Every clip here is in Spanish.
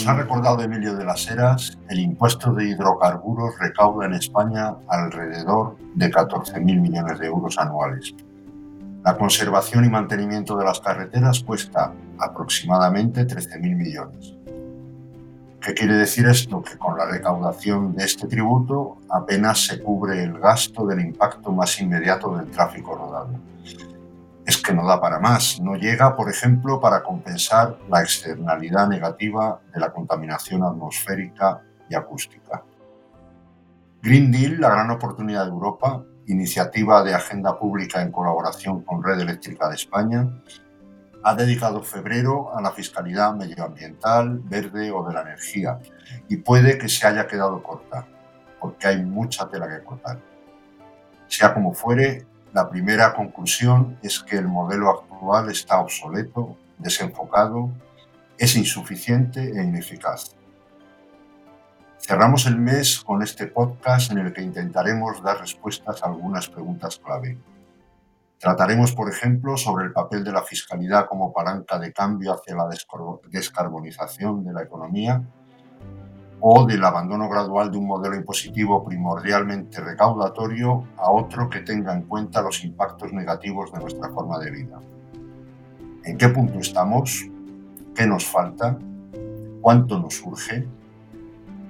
nos ha recordado Emilio de las Heras, el impuesto de hidrocarburos recauda en España alrededor de 14.000 millones de euros anuales. La conservación y mantenimiento de las carreteras cuesta aproximadamente 13.000 millones. ¿Qué quiere decir esto? Que con la recaudación de este tributo apenas se cubre el gasto del impacto más inmediato del tráfico rodado es que no da para más. No llega, por ejemplo, para compensar la externalidad negativa de la contaminación atmosférica y acústica. Green Deal, la gran oportunidad de Europa, iniciativa de agenda pública en colaboración con Red Eléctrica de España, ha dedicado febrero a la fiscalidad medioambiental, verde o de la energía y puede que se haya quedado corta, porque hay mucha tela que cortar. Sea como fuere, la primera conclusión es que el modelo actual está obsoleto, desenfocado, es insuficiente e ineficaz. Cerramos el mes con este podcast en el que intentaremos dar respuestas a algunas preguntas clave. Trataremos, por ejemplo, sobre el papel de la fiscalidad como palanca de cambio hacia la descarbonización de la economía o del abandono gradual de un modelo impositivo primordialmente recaudatorio a otro que tenga en cuenta los impactos negativos de nuestra forma de vida. ¿En qué punto estamos? ¿Qué nos falta? ¿Cuánto nos urge?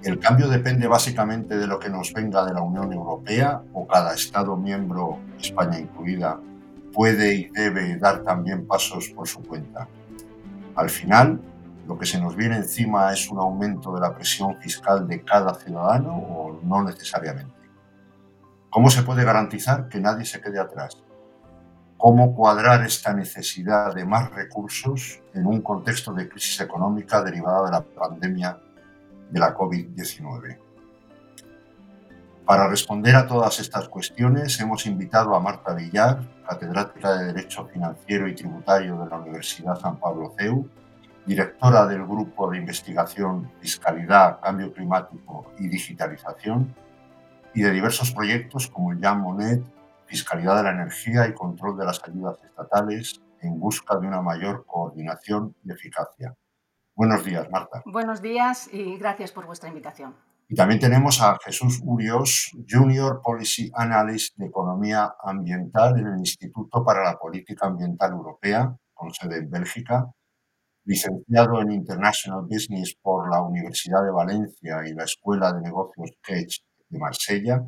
¿El cambio depende básicamente de lo que nos venga de la Unión Europea o cada Estado miembro, España incluida, puede y debe dar también pasos por su cuenta? Al final, lo que se nos viene encima es un aumento de la presión fiscal de cada ciudadano o no necesariamente. ¿Cómo se puede garantizar que nadie se quede atrás? ¿Cómo cuadrar esta necesidad de más recursos en un contexto de crisis económica derivada de la pandemia de la COVID-19? Para responder a todas estas cuestiones hemos invitado a Marta Villar, catedrática de Derecho Financiero y Tributario de la Universidad San Pablo CEU, directora del Grupo de Investigación Fiscalidad, Cambio Climático y Digitalización, y de diversos proyectos como el Jean Monnet, Fiscalidad de la Energía y Control de las Ayudas Estatales, en busca de una mayor coordinación y eficacia. Buenos días, Marta. Buenos días y gracias por vuestra invitación. Y también tenemos a Jesús Urios, Junior Policy Analyst de Economía Ambiental en el Instituto para la Política Ambiental Europea, con sede en Bélgica, licenciado en International Business por la Universidad de Valencia y la Escuela de Negocios Kedge de Marsella,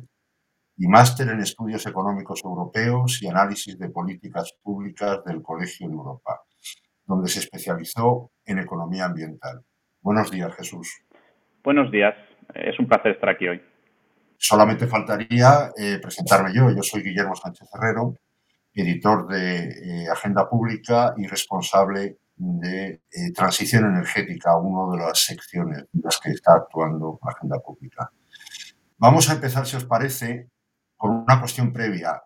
y máster en Estudios Económicos Europeos y Análisis de Políticas Públicas del Colegio de Europa, donde se especializó en Economía Ambiental. Buenos días, Jesús. Buenos días. Es un placer estar aquí hoy. Solamente faltaría eh, presentarme yo. Yo soy Guillermo Sánchez Herrero, editor de eh, Agenda Pública y responsable de eh, transición energética, una de las secciones en las que está actuando la agenda pública. Vamos a empezar, si os parece, con una cuestión previa.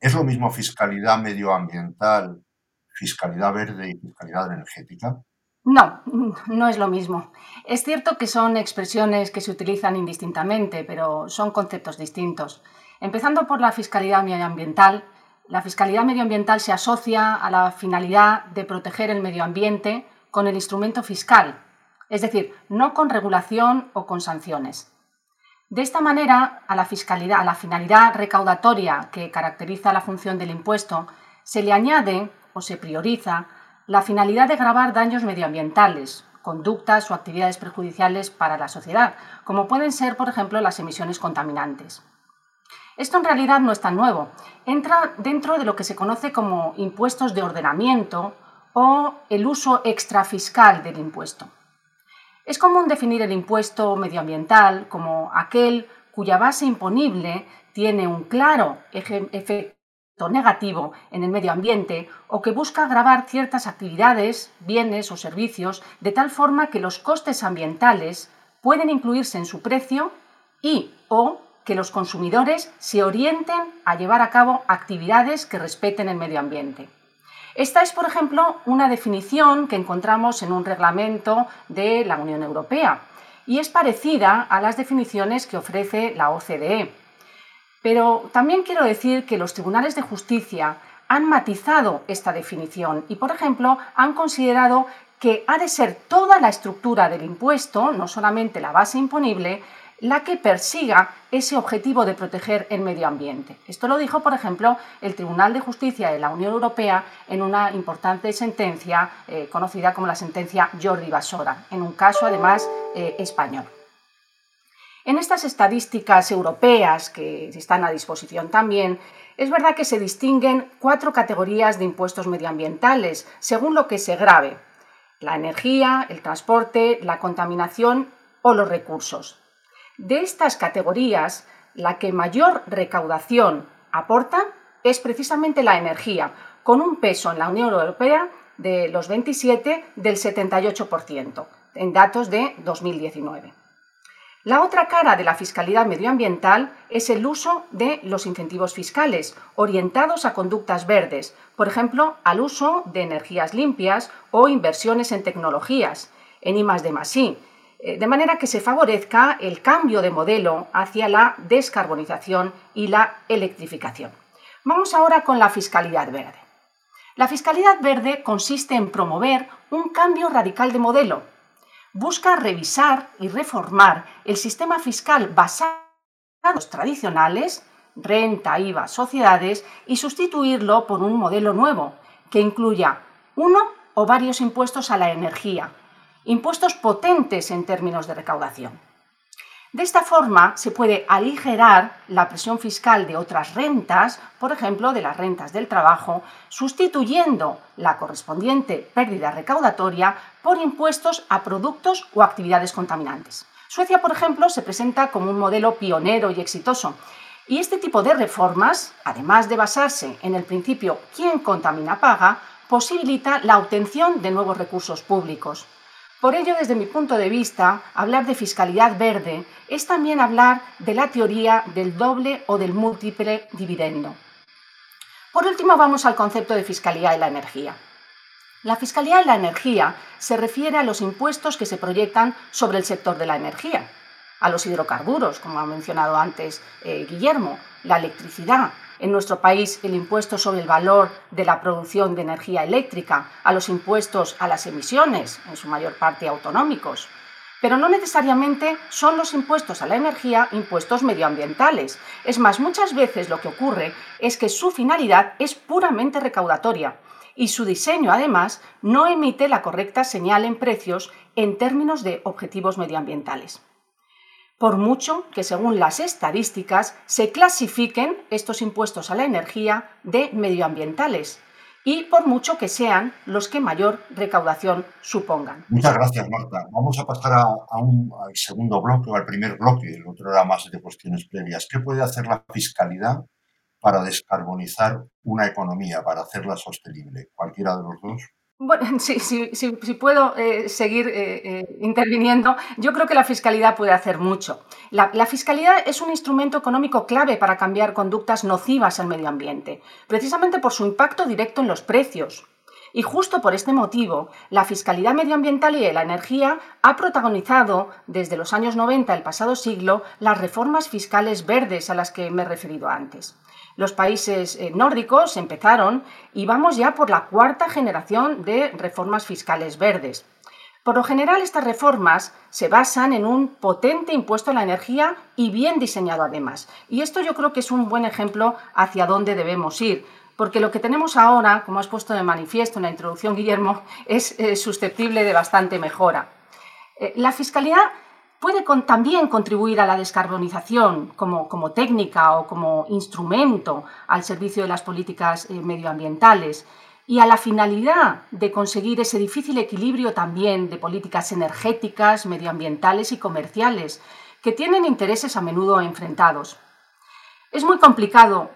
¿Es lo mismo fiscalidad medioambiental, fiscalidad verde y fiscalidad energética? No, no es lo mismo. Es cierto que son expresiones que se utilizan indistintamente, pero son conceptos distintos. Empezando por la fiscalidad medioambiental, la fiscalidad medioambiental se asocia a la finalidad de proteger el medio ambiente con el instrumento fiscal, es decir, no con regulación o con sanciones. De esta manera, a la, fiscalidad, a la finalidad recaudatoria que caracteriza la función del impuesto, se le añade o se prioriza la finalidad de grabar daños medioambientales, conductas o actividades perjudiciales para la sociedad, como pueden ser, por ejemplo, las emisiones contaminantes. Esto en realidad no es tan nuevo. Entra dentro de lo que se conoce como impuestos de ordenamiento o el uso extrafiscal del impuesto. Es común definir el impuesto medioambiental como aquel cuya base imponible tiene un claro efecto negativo en el medio ambiente o que busca grabar ciertas actividades, bienes o servicios de tal forma que los costes ambientales pueden incluirse en su precio y o que los consumidores se orienten a llevar a cabo actividades que respeten el medio ambiente. Esta es, por ejemplo, una definición que encontramos en un reglamento de la Unión Europea y es parecida a las definiciones que ofrece la OCDE. Pero también quiero decir que los tribunales de justicia han matizado esta definición y, por ejemplo, han considerado que ha de ser toda la estructura del impuesto, no solamente la base imponible, la que persiga ese objetivo de proteger el medio ambiente. Esto lo dijo, por ejemplo, el Tribunal de Justicia de la Unión Europea en una importante sentencia eh, conocida como la sentencia Jordi Basora, en un caso además eh, español. En estas estadísticas europeas que están a disposición también, es verdad que se distinguen cuatro categorías de impuestos medioambientales según lo que se grave. La energía, el transporte, la contaminación o los recursos. De estas categorías, la que mayor recaudación aporta es precisamente la energía, con un peso en la Unión Europea de los 27 del 78%, en datos de 2019. La otra cara de la fiscalidad medioambiental es el uso de los incentivos fiscales orientados a conductas verdes, por ejemplo, al uso de energías limpias o inversiones en tecnologías, en I de eh, de manera que se favorezca el cambio de modelo hacia la descarbonización y la electrificación. Vamos ahora con la fiscalidad verde. La fiscalidad verde consiste en promover un cambio radical de modelo. Busca revisar y reformar el sistema fiscal basado en los tradicionales, renta, IVA, sociedades, y sustituirlo por un modelo nuevo, que incluya uno o varios impuestos a la energía, impuestos potentes en términos de recaudación. De esta forma se puede aligerar la presión fiscal de otras rentas, por ejemplo, de las rentas del trabajo, sustituyendo la correspondiente pérdida recaudatoria por impuestos a productos o actividades contaminantes. Suecia, por ejemplo, se presenta como un modelo pionero y exitoso. Y este tipo de reformas, además de basarse en el principio quien contamina paga, posibilita la obtención de nuevos recursos públicos. Por ello, desde mi punto de vista, hablar de fiscalidad verde es también hablar de la teoría del doble o del múltiple dividendo. Por último, vamos al concepto de fiscalidad de la energía. La fiscalidad de la energía se refiere a los impuestos que se proyectan sobre el sector de la energía, a los hidrocarburos, como ha mencionado antes eh, Guillermo, la electricidad, en nuestro país el impuesto sobre el valor de la producción de energía eléctrica, a los impuestos a las emisiones, en su mayor parte autonómicos. Pero no necesariamente son los impuestos a la energía impuestos medioambientales. Es más, muchas veces lo que ocurre es que su finalidad es puramente recaudatoria y su diseño, además, no emite la correcta señal en precios en términos de objetivos medioambientales por mucho que según las estadísticas se clasifiquen estos impuestos a la energía de medioambientales y por mucho que sean los que mayor recaudación supongan. Muchas gracias, Marta. Vamos a pasar a, un, al segundo bloque o al primer bloque, el otro era más de cuestiones previas. ¿Qué puede hacer la fiscalidad para descarbonizar una economía, para hacerla sostenible? ¿Cualquiera de los dos? Bueno, sí, sí, sí, puedo eh, seguir eh, eh, interviniendo, yo creo que la fiscalidad puede hacer mucho. La, la, fiscalidad es un instrumento económico clave para cambiar conductas nocivas al medio ambiente, precisamente por su impacto directo en los precios. Y justo por este motivo, la fiscalidad medioambiental y de la energía ha protagonizado desde los años 90 del pasado siglo las reformas fiscales verdes a las que me he referido antes. Los países eh, nórdicos empezaron y vamos ya por la cuarta generación de reformas fiscales verdes. Por lo general, estas reformas se basan en un potente impuesto a la energía y bien diseñado además. Y esto yo creo que es un buen ejemplo hacia dónde debemos ir porque lo que tenemos ahora, como has puesto de manifiesto en la introducción, Guillermo, es eh, susceptible de bastante mejora. Eh, la fiscalidad puede también contribuir a la descarbonización como, técnica o como instrumento al servicio de las políticas eh, medioambientales y a la finalidad de conseguir ese difícil equilibrio también de políticas energéticas, medioambientales y comerciales, que tienen intereses a menudo enfrentados. Es muy complicado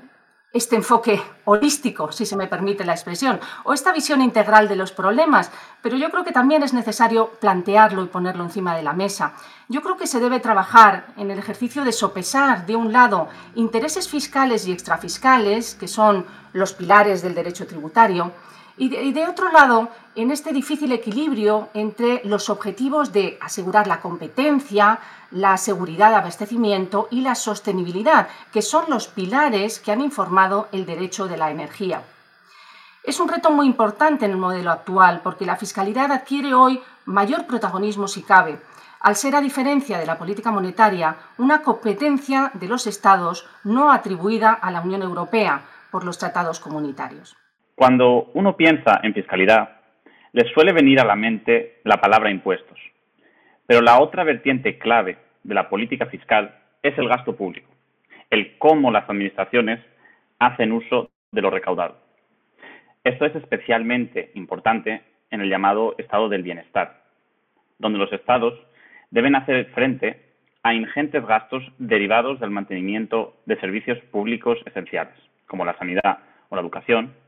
este enfoque holístico, si se me permite la expresión, o esta visión integral de los problemas, pero yo creo que también es necesario plantearlo y ponerlo encima de la mesa. Yo creo que se debe trabajar en el ejercicio de sopesar, de un lado, intereses fiscales y extrafiscales, que son los pilares del derecho tributario, y de, otro lado, en este difícil equilibrio entre los objetivos de asegurar la competencia, la seguridad de abastecimiento y la sostenibilidad, que son los pilares que han informado el derecho de la energía. Es un reto muy importante en el modelo actual porque la fiscalidad adquiere hoy mayor protagonismo si cabe, al ser, a diferencia de la política monetaria, una competencia de los Estados no atribuida a la Unión Europea por los tratados comunitarios. Cuando uno piensa en fiscalidad, le suele venir a la mente la palabra impuestos. Pero la otra vertiente clave de la política fiscal es el gasto público, el cómo las administraciones hacen uso de lo recaudado. Esto es especialmente importante en el llamado estado del bienestar, donde los estados deben hacer frente a ingentes gastos derivados del mantenimiento de servicios públicos esenciales, como la sanidad o la educación,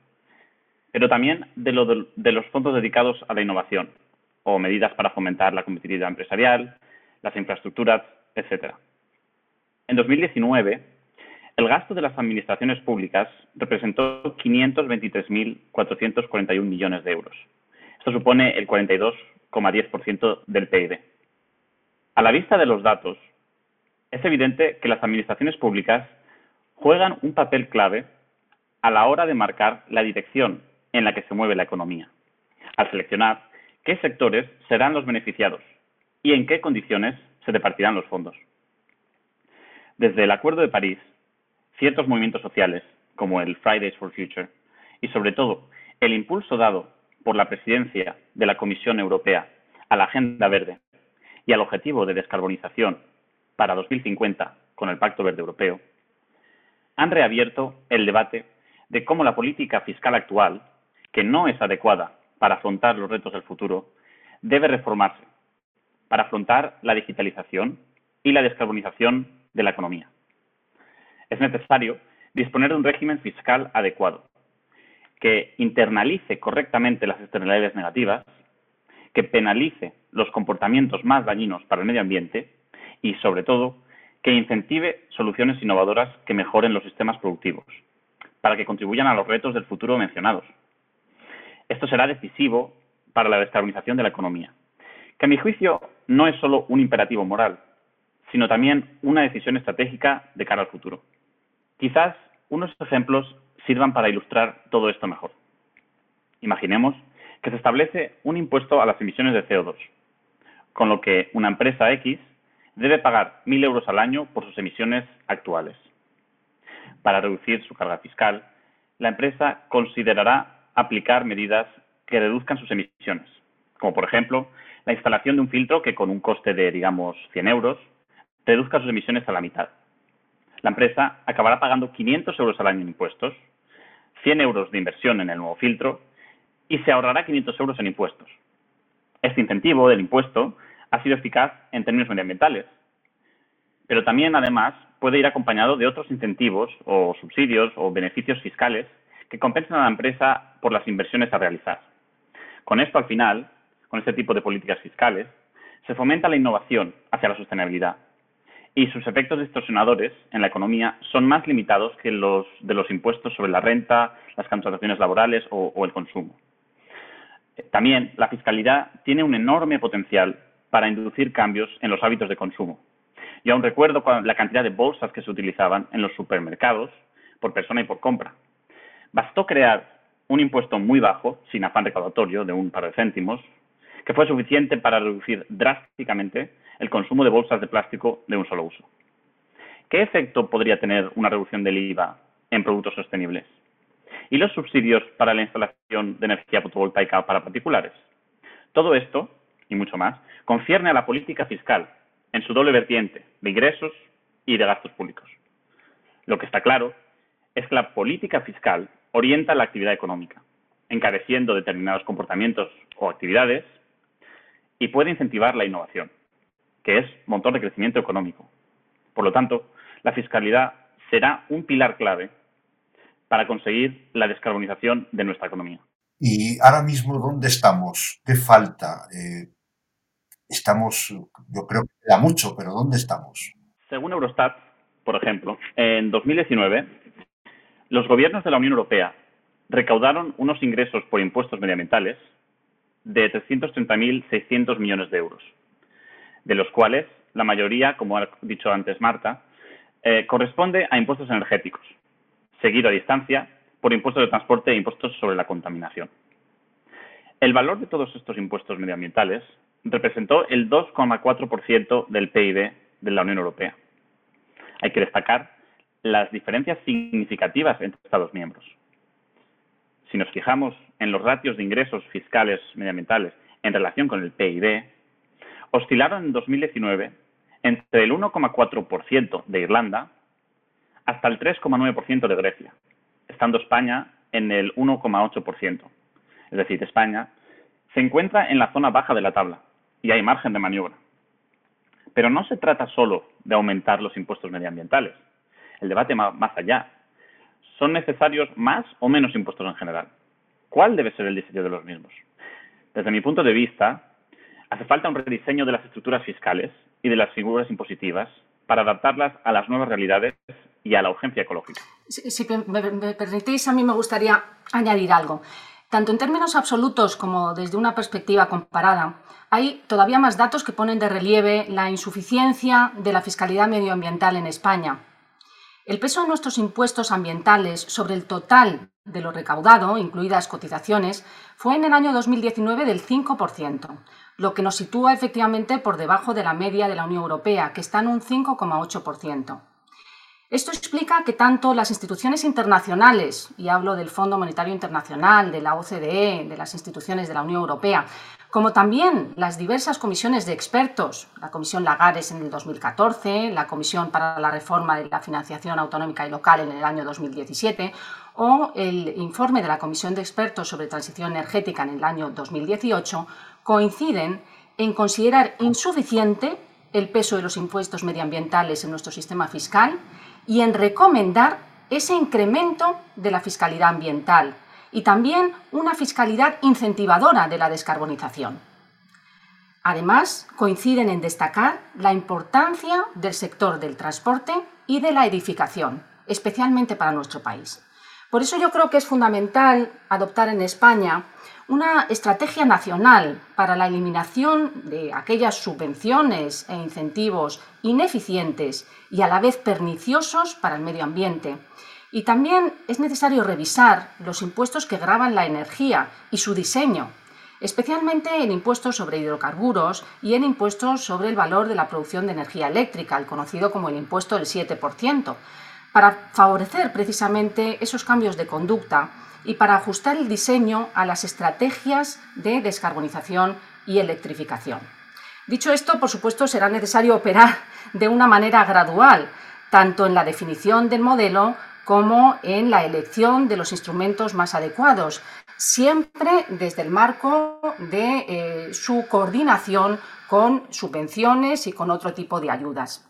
pero también de, los fondos dedicados a la innovación o medidas para fomentar la competitividad empresarial, las infraestructuras, etc. En 2019, el gasto de las administraciones públicas representó 523.441 millones de euros. Esto supone el 42,10% del PIB. A la vista de los datos, es evidente que las administraciones públicas juegan un papel clave a la hora de marcar la dirección en la que se mueve la economía, al seleccionar qué sectores serán los beneficiados y en qué condiciones se repartirán los fondos. Desde el Acuerdo de París, ciertos movimientos sociales, como el Fridays for Future, y sobre todo el impulso dado por la presidencia de la Comisión Europea a la Agenda Verde y al objetivo de descarbonización para 2050 con el Pacto Verde Europeo, han reabierto el debate de cómo la política fiscal actual, que no es adecuada para afrontar los retos del futuro, debe reformarse para afrontar la digitalización y la descarbonización de la economía. Es necesario disponer de un régimen fiscal adecuado, que internalice correctamente las externalidades negativas que penalice los comportamientos más dañinos para el medio ambiente y, sobre todo, que incentive soluciones innovadoras que mejoren los sistemas productivos, para que contribuyan a los retos del futuro mencionados. Esto será decisivo para la descarbonización de la economía, que a mi juicio no es solo un imperativo moral, sino también una decisión estratégica de cara al futuro. Quizás unos ejemplos sirvan para ilustrar todo esto mejor. Imaginemos que se establece un impuesto a las emisiones de CO2, con lo que una empresa X debe pagar 1.000 euros al año por sus emisiones actuales. Para reducir su carga fiscal, la empresa considerará aplicar medidas que reduzcan sus emisiones, como por ejemplo la instalación de un filtro que con un coste de, digamos, 100 euros, reduzca sus emisiones a la mitad. La empresa acabará pagando 500 euros al año en impuestos, 100 euros de inversión en el nuevo filtro y se ahorrará 500 euros en impuestos. Este incentivo del impuesto ha sido eficaz en términos medioambientales, pero también, además, puede ir acompañado de otros incentivos o subsidios o beneficios fiscales que compensan a la empresa por las inversiones a realizar. Con esto, al final, con este tipo de políticas fiscales, se fomenta la innovación hacia la sostenibilidad y sus efectos distorsionadores en la economía son más limitados que los de los impuestos sobre la renta, las contrataciones laborales o el consumo. También la fiscalidad tiene un enorme potencial para inducir cambios en los hábitos de consumo. Yo aún recuerdo la cantidad de bolsas que se utilizaban en los supermercados por persona y por compra. Bastó crear un impuesto muy bajo, sin afán recaudatorio, de un par de céntimos, que fue suficiente para reducir drásticamente el consumo de bolsas de plástico de un solo uso. ¿Qué efecto podría tener una reducción del IVA en productos sostenibles? y los subsidios para la instalación de energía fotovoltaica para particulares. Todo esto, y mucho más, concierne a la política fiscal en su doble vertiente de ingresos y de gastos públicos. Lo que está claro es que la política fiscal orienta la actividad económica, encareciendo determinados comportamientos o actividades y puede incentivar la innovación, que es motor de crecimiento económico. Por lo tanto, la fiscalidad será un pilar clave para conseguir la descarbonización de nuestra economía. ¿Y ahora mismo dónde estamos? ¿Qué falta? Eh, estamos, yo creo que queda mucho, pero ¿dónde estamos? Según Eurostat, por ejemplo, en 2019, los gobiernos de la Unión Europea recaudaron unos ingresos por impuestos medioambientales de 330.600 millones de euros, de los cuales la mayoría, como ha dicho antes Marta, eh, corresponde a impuestos energéticos, seguido a distancia por impuestos de transporte e impuestos sobre la contaminación. El valor de todos estos impuestos medioambientales representó el 2,4% del PIB de la Unión Europea. Hay que destacar las diferencias significativas entre Estados miembros. Si nos fijamos en los ratios de ingresos fiscales medioambientales en relación con el PIB, oscilaron en 2019 entre el 1,4% de Irlanda hasta el 3,9% de Grecia, estando España en el 1,8%. Es decir, España se encuentra en la zona baja de la tabla y hay margen de maniobra. Pero no se trata solo de aumentar los impuestos medioambientales. El debate más allá. ¿Son necesarios más o menos impuestos en general? ¿Cuál debe ser el diseño de los mismos? Desde mi punto de vista, hace falta un rediseño de las estructuras fiscales y de las figuras impositivas para adaptarlas a las nuevas realidades y a la urgencia ecológica. Si, me permitís, a mí me gustaría añadir algo. Tanto en términos absolutos como desde una perspectiva comparada, hay todavía más datos que ponen de relieve la insuficiencia de la fiscalidad medioambiental en España. El peso de nuestros impuestos ambientales sobre el total de lo recaudado, incluidas cotizaciones, fue en el año 2019 del 5%, lo que nos sitúa efectivamente por debajo de la media de la Unión Europea, que está en un 5,8%. Esto explica que tanto las instituciones internacionales, y hablo del Fondo Monetario Internacional, de la OCDE, de las instituciones de la Unión Europea, como también las diversas comisiones de expertos, la Comisión Lagares en el 2014, la Comisión para la Reforma de la Financiación Autonómica y Local en el año 2017 o el informe de la Comisión de Expertos sobre Transición Energética en el año 2018, coinciden en considerar insuficiente el peso de los impuestos medioambientales en nuestro sistema fiscal y en recomendar ese incremento de la fiscalidad ambiental y también una fiscalidad incentivadora de la descarbonización. Además, coinciden en destacar la importancia del sector del transporte y de la edificación, especialmente para nuestro país. Por eso yo creo que es fundamental adoptar en España una estrategia nacional para la eliminación de aquellas subvenciones e incentivos ineficientes y a la vez perniciosos para el medio ambiente, y también es necesario revisar los impuestos que graban la energía y su diseño, especialmente en impuestos sobre hidrocarburos y en impuestos sobre el valor de la producción de energía eléctrica, el conocido como el impuesto del 7%, para favorecer precisamente esos cambios de conducta y para ajustar el diseño a las estrategias de descarbonización y electrificación. Dicho esto, por supuesto, será necesario operar de una manera gradual, tanto en la definición del modelo como en la elección de los instrumentos más adecuados, siempre desde el marco de eh, su coordinación con subvenciones y con otro tipo de ayudas.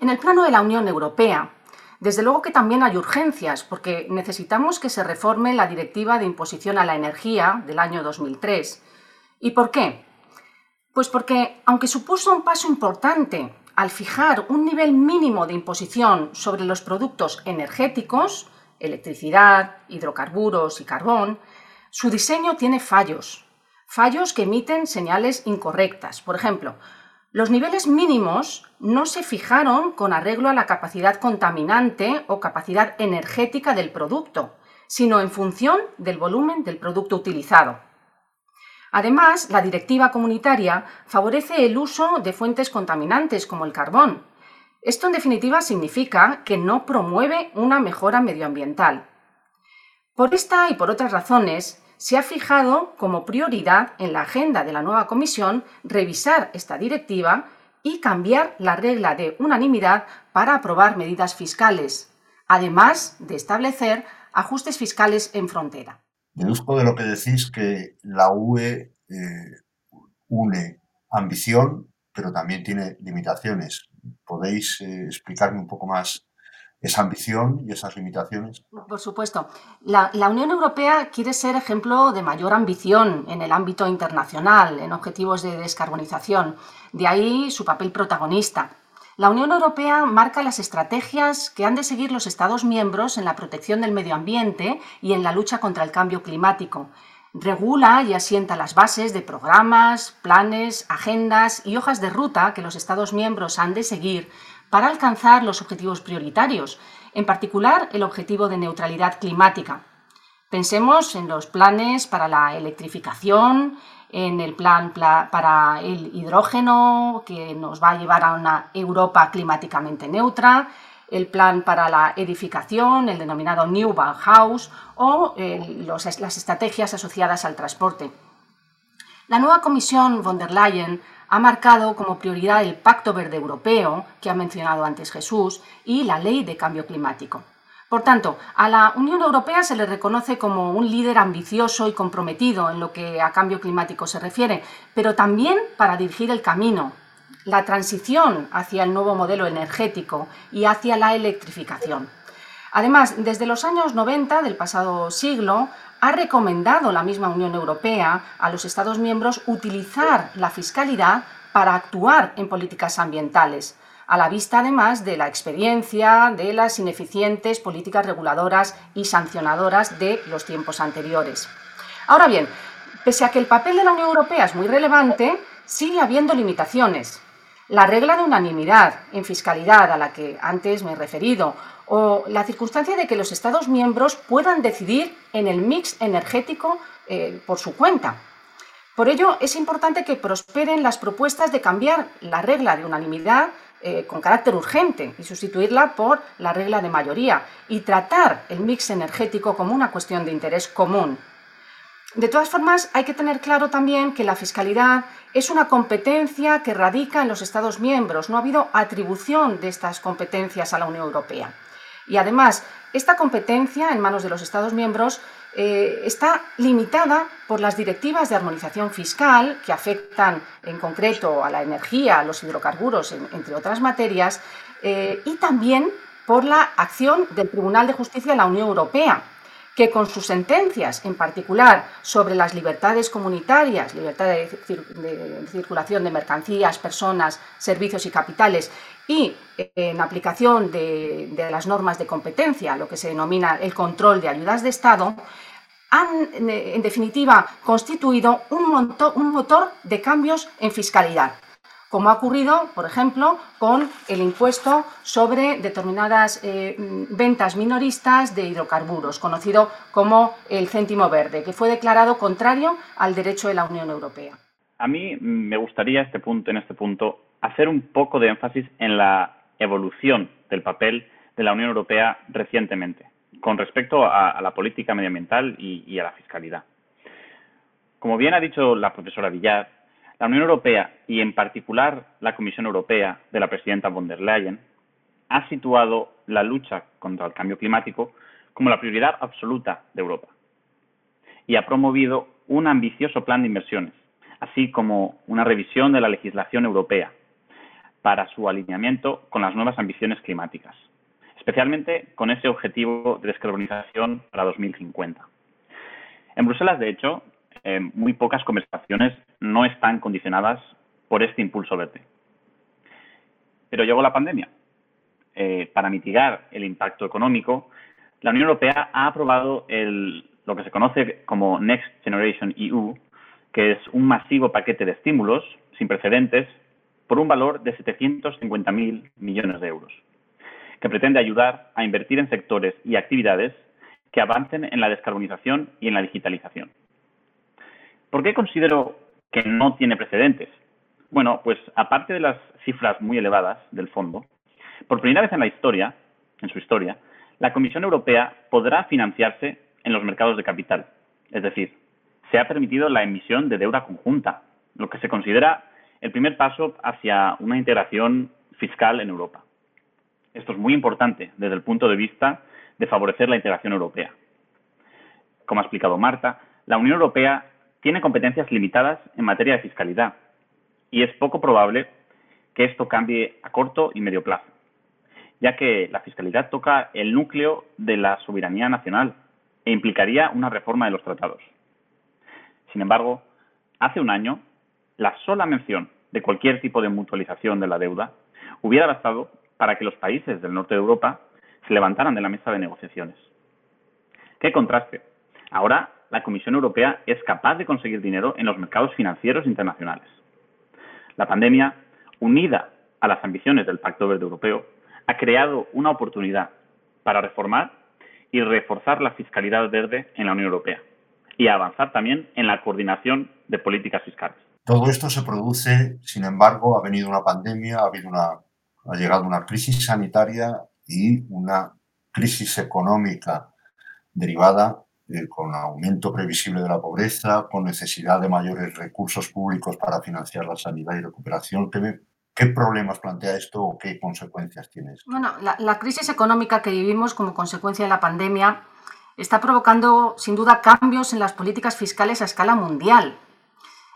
En el plano de la Unión Europea, desde luego que también hay urgencias, porque necesitamos que se reforme la Directiva de Imposición a la Energía del año 2003. ¿Y por qué? Pues porque, aunque supuso un paso importante al fijar un nivel mínimo de imposición sobre los productos energéticos, electricidad, hidrocarburos y carbón, su diseño tiene fallos, fallos que emiten señales incorrectas. Por ejemplo, los niveles mínimos no se fijaron con arreglo a la capacidad contaminante o capacidad energética del producto, sino en función del volumen del producto utilizado. Además, la directiva comunitaria favorece el uso de fuentes contaminantes como el carbón. Esto en definitiva significa que no promueve una mejora medioambiental. Por esta y por otras razones, se ha fijado como prioridad en la agenda de la nueva Comisión revisar esta directiva y cambiar la regla de unanimidad para aprobar medidas fiscales, además de establecer ajustes fiscales en frontera. Deduzco de lo que decís que la UE eh, une ambición, pero también tiene limitaciones. ¿Podéis eh, explicarme un poco más esa ambición y esas limitaciones? Por supuesto. La, la, Unión Europea quiere ser ejemplo de mayor ambición en el ámbito internacional, en objetivos de descarbonización. De ahí su papel protagonista. La Unión Europea marca las estrategias que han de seguir los Estados miembros en la protección del medio ambiente y en la lucha contra el cambio climático. Regula y asienta las bases de programas, planes, agendas y hojas de ruta que los Estados miembros han de seguir para alcanzar los objetivos prioritarios en particular el objetivo de neutralidad climática. Pensemos en los planes para la electrificación, en el plan para el hidrógeno, que nos va a llevar a una Europa climáticamente neutra, el plan para la edificación, el denominado New Bauhaus, o las estrategias asociadas al transporte. La nueva Comisión von der Leyen ha marcado como prioridad el Pacto Verde Europeo, que ha mencionado antes Jesús, y la Ley de Cambio Climático. Por tanto, a la Unión Europea se le reconoce como un líder ambicioso y comprometido en lo que a cambio climático se refiere, pero también para dirigir el camino, la transición hacia el nuevo modelo energético y hacia la electrificación. Además, desde los años 90 del pasado siglo, ha recomendado la misma Unión Europea a los Estados miembros utilizar la fiscalidad para actuar en políticas ambientales, a la vista además de la experiencia de las ineficientes políticas reguladoras y sancionadoras de los tiempos anteriores. Ahora bien, pese a que el papel de la Unión Europea es muy relevante, sigue habiendo limitaciones. La regla de unanimidad en fiscalidad a la que antes me he referido, o la circunstancia de que los Estados miembros puedan decidir en el mix energético eh, por su cuenta. Por ello, es importante que prosperen las propuestas de cambiar la regla de unanimidad eh, con carácter urgente y sustituirla por la regla de mayoría y tratar el mix energético como una cuestión de interés común. De todas formas, hay que tener claro también que la fiscalidad es una competencia que radica en los Estados miembros. No ha habido atribución de estas competencias a la Unión Europea. Y además, esta competencia en manos de los Estados miembros eh, está limitada por las directivas de armonización fiscal que afectan en concreto a la energía, a los hidrocarburos, entre otras materias, eh, y también por la acción del Tribunal de Justicia de la Unión Europea, que con sus sentencias, en particular sobre las libertades comunitarias, libertad de, circulación de mercancías, personas, servicios y capitales, y eh, en aplicación de, las normas de competencia, lo que se denomina el control de ayudas de Estado, han, en definitiva, constituido un, motor de cambios en fiscalidad como ha ocurrido, por ejemplo, con el impuesto sobre determinadas eh, ventas minoristas de hidrocarburos, conocido como el céntimo verde, que fue declarado contrario al derecho de la Unión Europea. A mí me gustaría este en este punto hacer un poco de énfasis en la evolución del papel de la Unión Europea recientemente con respecto a, la política medioambiental y, y a la fiscalidad. Como bien ha dicho la profesora Villar, la Unión Europea y en particular la Comisión Europea de la presidenta von der Leyen ha situado la lucha contra el cambio climático como la prioridad absoluta de Europa y ha promovido un ambicioso plan de inversiones, así como una revisión de la legislación europea para su alineamiento con las nuevas ambiciones climáticas, especialmente con ese objetivo de descarbonización para 2050. En Bruselas, de hecho, eh, muy pocas conversaciones no están condicionadas por este impulso verde. Pero llegó la pandemia. Eh, para mitigar el impacto económico, la Unión Europea ha aprobado lo que se conoce como Next Generation EU, que es un masivo paquete de estímulos sin precedentes por un valor de 750.000 millones de euros, que pretende ayudar a invertir en sectores y actividades que avancen en la descarbonización y en la digitalización. ¿Por qué considero que no tiene precedentes? Bueno, pues aparte de las cifras muy elevadas del fondo, por primera vez en la historia, en su historia, la Comisión Europea podrá financiarse en los mercados de capital. Es decir, se ha permitido la emisión de deuda conjunta, lo que se considera el primer paso hacia una integración fiscal en Europa. Esto es muy importante desde el punto de vista de favorecer la integración europea. Como ha explicado Marta, la Unión Europea tiene competencias limitadas en materia de fiscalidad y es poco probable que esto cambie a corto y medio plazo, ya que la fiscalidad toca el núcleo de la soberanía nacional e implicaría una reforma de los tratados. Sin embargo, hace un año, la sola mención de cualquier tipo de mutualización de la deuda hubiera bastado para que los países del norte de Europa se levantaran de la mesa de negociaciones. ¡Qué contraste! Ahora la Comisión Europea es capaz de conseguir dinero en los mercados financieros internacionales. La pandemia, unida a las ambiciones del Pacto Verde Europeo, ha creado una oportunidad para reformar y reforzar la fiscalidad verde en la Unión Europea y avanzar también en la coordinación de políticas fiscales. Todo esto se produce, sin embargo, ha venido una pandemia, ha, habido una, ha llegado una crisis sanitaria y una crisis económica derivada eh, con aumento previsible de la pobreza, con necesidad de mayores recursos públicos para financiar la sanidad y recuperación. ¿Qué, problemas plantea esto o qué consecuencias tiene esto? Bueno, la, la crisis económica que vivimos como consecuencia de la pandemia está provocando sin duda cambios en las políticas fiscales a escala mundial.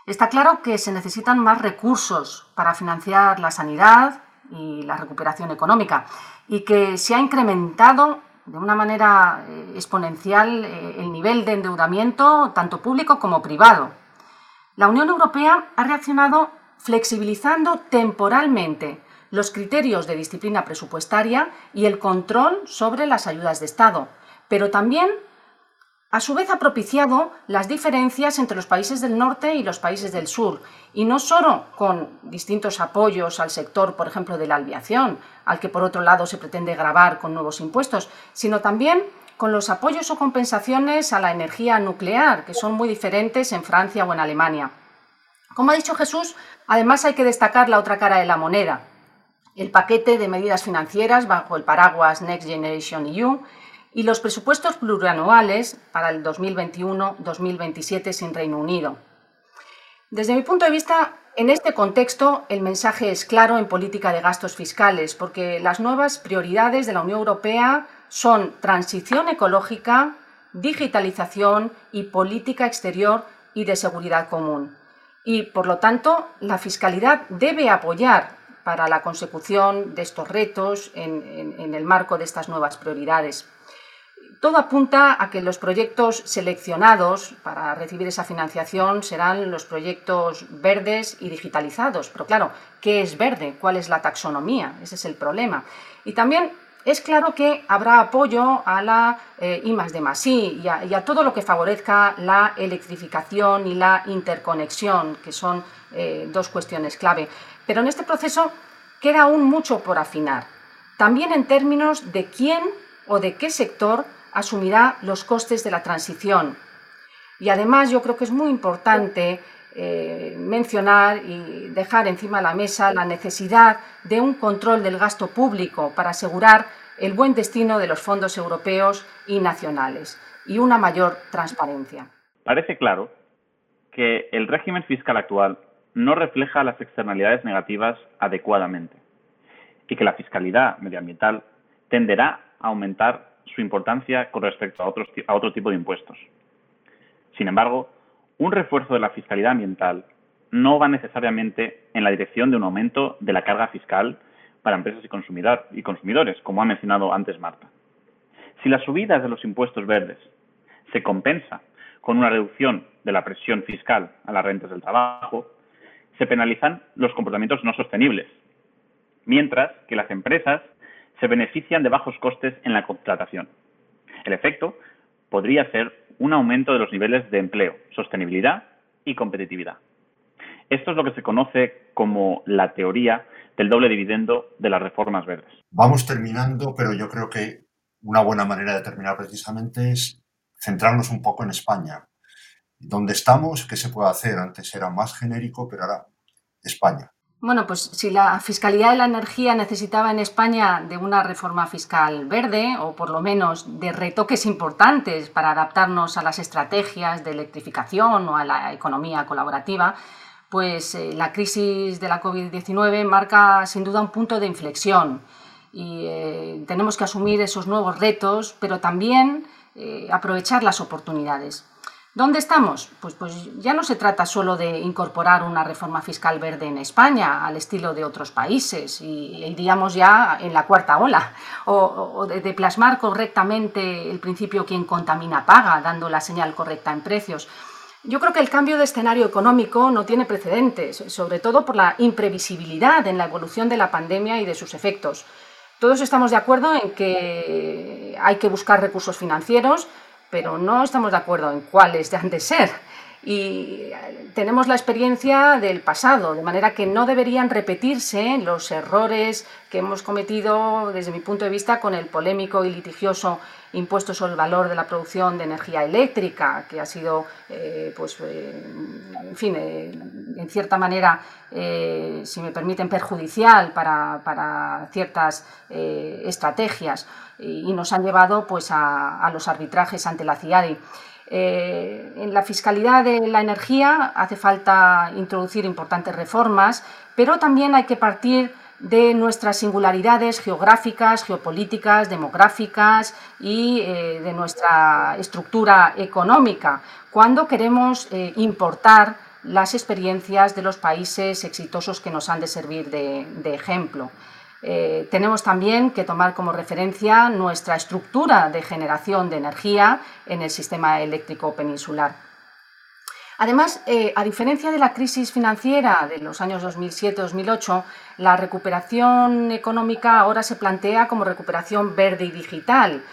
Está claro que se necesitan más recursos para financiar la sanidad y la recuperación económica y que se ha incrementado de una manera eh, exponencial eh, el nivel de endeudamiento tanto público como privado. La Unión Europea ha reaccionado flexibilizando temporalmente los criterios de disciplina presupuestaria y el control sobre las ayudas de Estado, pero también a su vez ha propiciado las diferencias entre los países del norte y los países del sur, y no solo con distintos apoyos al sector, por ejemplo, de la aviación, al que por otro lado se pretende grabar con nuevos impuestos, sino también con los apoyos o compensaciones a la energía nuclear, que son muy diferentes en Francia o en Alemania. Como ha dicho Jesús, además hay que destacar la otra cara de la moneda, el paquete de medidas financieras bajo el paraguas Next Generation EU, y los presupuestos plurianuales para el 2021-2027 sin Reino Unido. Desde mi punto de vista, en este contexto, el mensaje es claro en política de gastos fiscales, porque las nuevas prioridades de la Unión Europea son transición ecológica, digitalización y política exterior y de seguridad común. Y, por lo tanto, la fiscalidad debe apoyar para la consecución de estos retos en, en el marco de estas nuevas prioridades. Todo apunta a que los proyectos seleccionados para recibir esa financiación serán los proyectos verdes y digitalizados. Pero claro, ¿qué es verde? ¿Cuál es la taxonomía? Ese es el problema. Y también es claro que habrá apoyo a la eh, I de a, y a, todo lo que favorezca la electrificación y la interconexión, que son eh, dos cuestiones clave. Pero en este proceso queda aún mucho por afinar. También en términos de quién o de qué sector asumirá los costes de la transición. Y además yo creo que es muy importante eh, mencionar y dejar encima de la mesa la necesidad de un control del gasto público para asegurar el buen destino de los fondos europeos y nacionales y una mayor transparencia. Parece claro que el régimen fiscal actual no refleja las externalidades negativas adecuadamente y que la fiscalidad medioambiental tenderá a aumentar su importancia con respecto a, otros, a otro tipo de impuestos. Sin embargo, un refuerzo de la fiscalidad ambiental no va necesariamente en la dirección de un aumento de la carga fiscal para empresas y, y consumidores, como ha mencionado antes Marta. Si las subidas de los impuestos verdes se compensa con una reducción de la presión fiscal a las rentas del trabajo, se penalizan los comportamientos no sostenibles, mientras que las empresas se benefician de bajos costes en la contratación. El efecto podría ser un aumento de los niveles de empleo, sostenibilidad y competitividad. Esto es lo que se conoce como la teoría del doble dividendo de las reformas verdes. Vamos terminando, pero yo creo que una buena manera de terminar precisamente es centrarnos un poco en España. ¿Dónde estamos? ¿Qué se puede hacer? Antes era más genérico, pero ahora España. Bueno, pues si la Fiscalidad de la Energía necesitaba en España de una reforma fiscal verde o por lo menos de retoques importantes para adaptarnos a las estrategias de electrificación o a la economía colaborativa, pues eh, la crisis de la COVID-19 marca sin duda un punto de inflexión y eh, tenemos que asumir esos nuevos retos, pero también eh, aprovechar las oportunidades. ¿Dónde estamos? Pues, pues ya no se trata solo de incorporar una reforma fiscal verde en España al estilo de otros países y iríamos ya en la cuarta ola o, de, plasmar correctamente el principio quien contamina paga, dando la señal correcta en precios. Yo creo que el cambio de escenario económico no tiene precedentes, sobre todo por la imprevisibilidad en la evolución de la pandemia y de sus efectos. Todos estamos de acuerdo en que hay que buscar recursos financieros, pero no estamos de acuerdo en cuáles han de ser y tenemos la experiencia del pasado, de manera que no deberían repetirse los errores que hemos cometido desde mi punto de vista con el polémico y litigioso impuesto sobre el valor de la producción de energía eléctrica, que ha sido, eh, pues, eh, en fin, eh, en cierta manera, si me permiten, perjudicial para, ciertas estrategias y, nos han llevado pues, a, a los arbitrajes ante la CIADI. Eh, en la fiscalidad de la energía hace falta introducir importantes reformas, pero también hay que partir de nuestras singularidades geográficas, geopolíticas, demográficas y eh, de nuestra estructura económica cuando queremos eh, importar las experiencias de los países exitosos que nos han de servir de ejemplo. Eh, tenemos también que tomar como referencia nuestra estructura de generación de energía en el sistema eléctrico peninsular. Además, eh, a diferencia de la crisis financiera de los años 2007-2008, la recuperación económica ahora se plantea como recuperación verde y digital.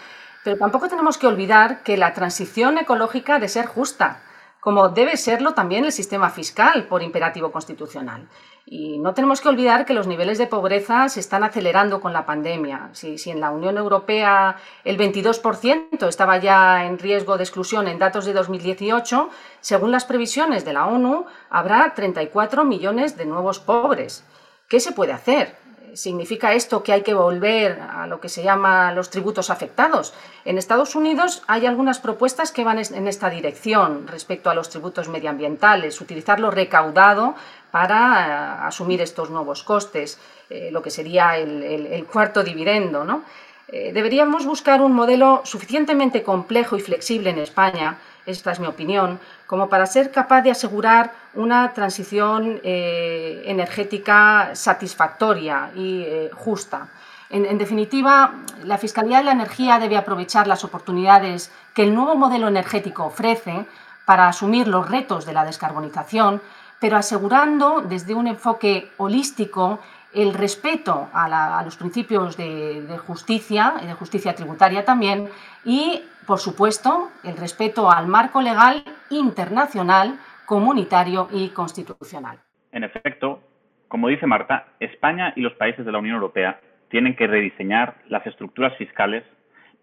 Pero tampoco tenemos que olvidar que la transición ecológica ha de ser justa, como debe serlo también el sistema fiscal por imperativo constitucional. Y no tenemos que olvidar que los niveles de pobreza se están acelerando con la pandemia. Si, en la Unión Europea el 22% estaba ya en riesgo de exclusión en datos de 2018, según las previsiones de la ONU, habrá 34 millones de nuevos pobres. ¿Qué se puede hacer? ¿Significa esto que hay que volver a lo que se llama los tributos afectados? En Estados Unidos hay algunas propuestas que van en esta dirección respecto a los tributos medioambientales, utilizar lo recaudado para eh, asumir estos nuevos costes, eh, lo que sería el, cuarto dividendo. ¿no? Eh, deberíamos buscar un modelo suficientemente complejo y flexible en España, esta es mi opinión, como para ser capaz de asegurar una transición eh, energética satisfactoria y eh, justa. En, definitiva, la Fiscalía de la Energía debe aprovechar las oportunidades que el nuevo modelo energético ofrece para asumir los retos de la descarbonización, pero asegurando desde un enfoque holístico el respeto a, los principios de, de, justicia y de justicia tributaria también y, por supuesto, el respeto al marco legal internacional, comunitario y constitucional. En efecto, como dice Marta, España y los países de la Unión Europea tienen que rediseñar las estructuras fiscales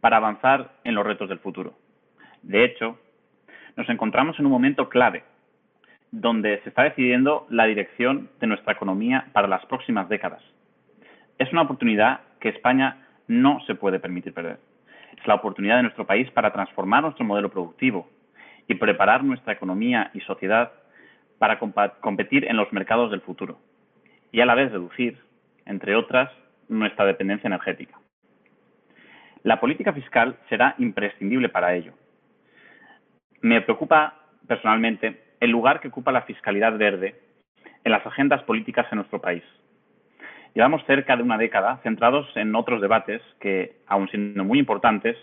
para avanzar en los retos del futuro. De hecho, nos encontramos en un momento clave donde se está decidiendo la dirección de nuestra economía para las próximas décadas. Es una oportunidad que España no se puede permitir perder. Es la oportunidad de nuestro país para transformar nuestro modelo productivo y preparar nuestra economía y sociedad para competir en los mercados del futuro y a la vez reducir, entre otras, nuestra dependencia energética. La política fiscal será imprescindible para ello. Me preocupa personalmente el lugar que ocupa la fiscalidad verde en las agendas políticas en nuestro país. Llevamos cerca de una década centrados en otros debates que, aun siendo muy importantes,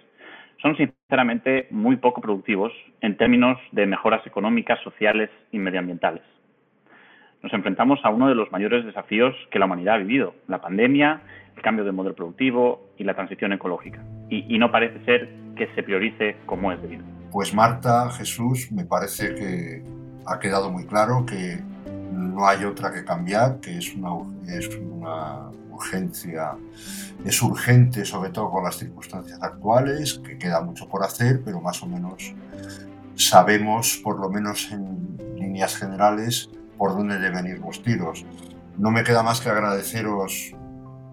son sinceramente muy poco productivos en términos de mejoras económicas, sociales y medioambientales. Nos enfrentamos a uno de los mayores desafíos que la humanidad ha vivido, la pandemia, el cambio de modelo productivo y la transición ecológica. Y, y no parece ser que se priorice como es debido. Pues Marta, Jesús, me parece que ha quedado muy claro que no hay otra que cambiar, que es una, es una urgencia, es urgente sobre todo con las circunstancias actuales, que queda mucho por hacer, pero más o menos sabemos, por lo menos en líneas generales, por dónde deben ir los tiros. No me queda más que agradeceros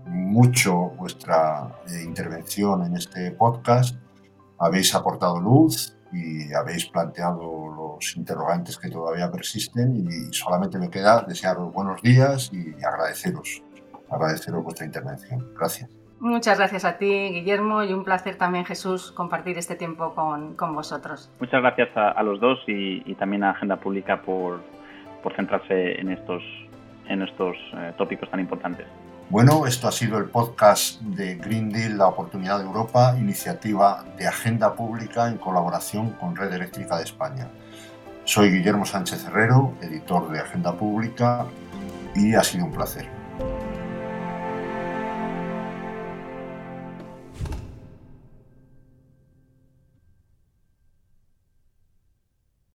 mucho vuestra eh, intervención en este podcast. Habéis aportado luz, y habéis planteado los interrogantes que todavía persisten y solamente me queda desearos buenos días y agradeceros, agradeceros vuestra intervención. Gracias. Muchas gracias a ti, Guillermo, y un placer también, Jesús, compartir este tiempo con, con vosotros. Muchas gracias a, los dos y, también a Agenda Pública por, por centrarse en estos, en estos eh, tópicos tan importantes. Bueno, esto ha sido el podcast de Green Deal, la oportunidad de Europa, iniciativa de agenda pública en colaboración con Red Eléctrica de España. Soy Guillermo Sánchez Herrero, editor de Agenda Pública, y ha sido un placer.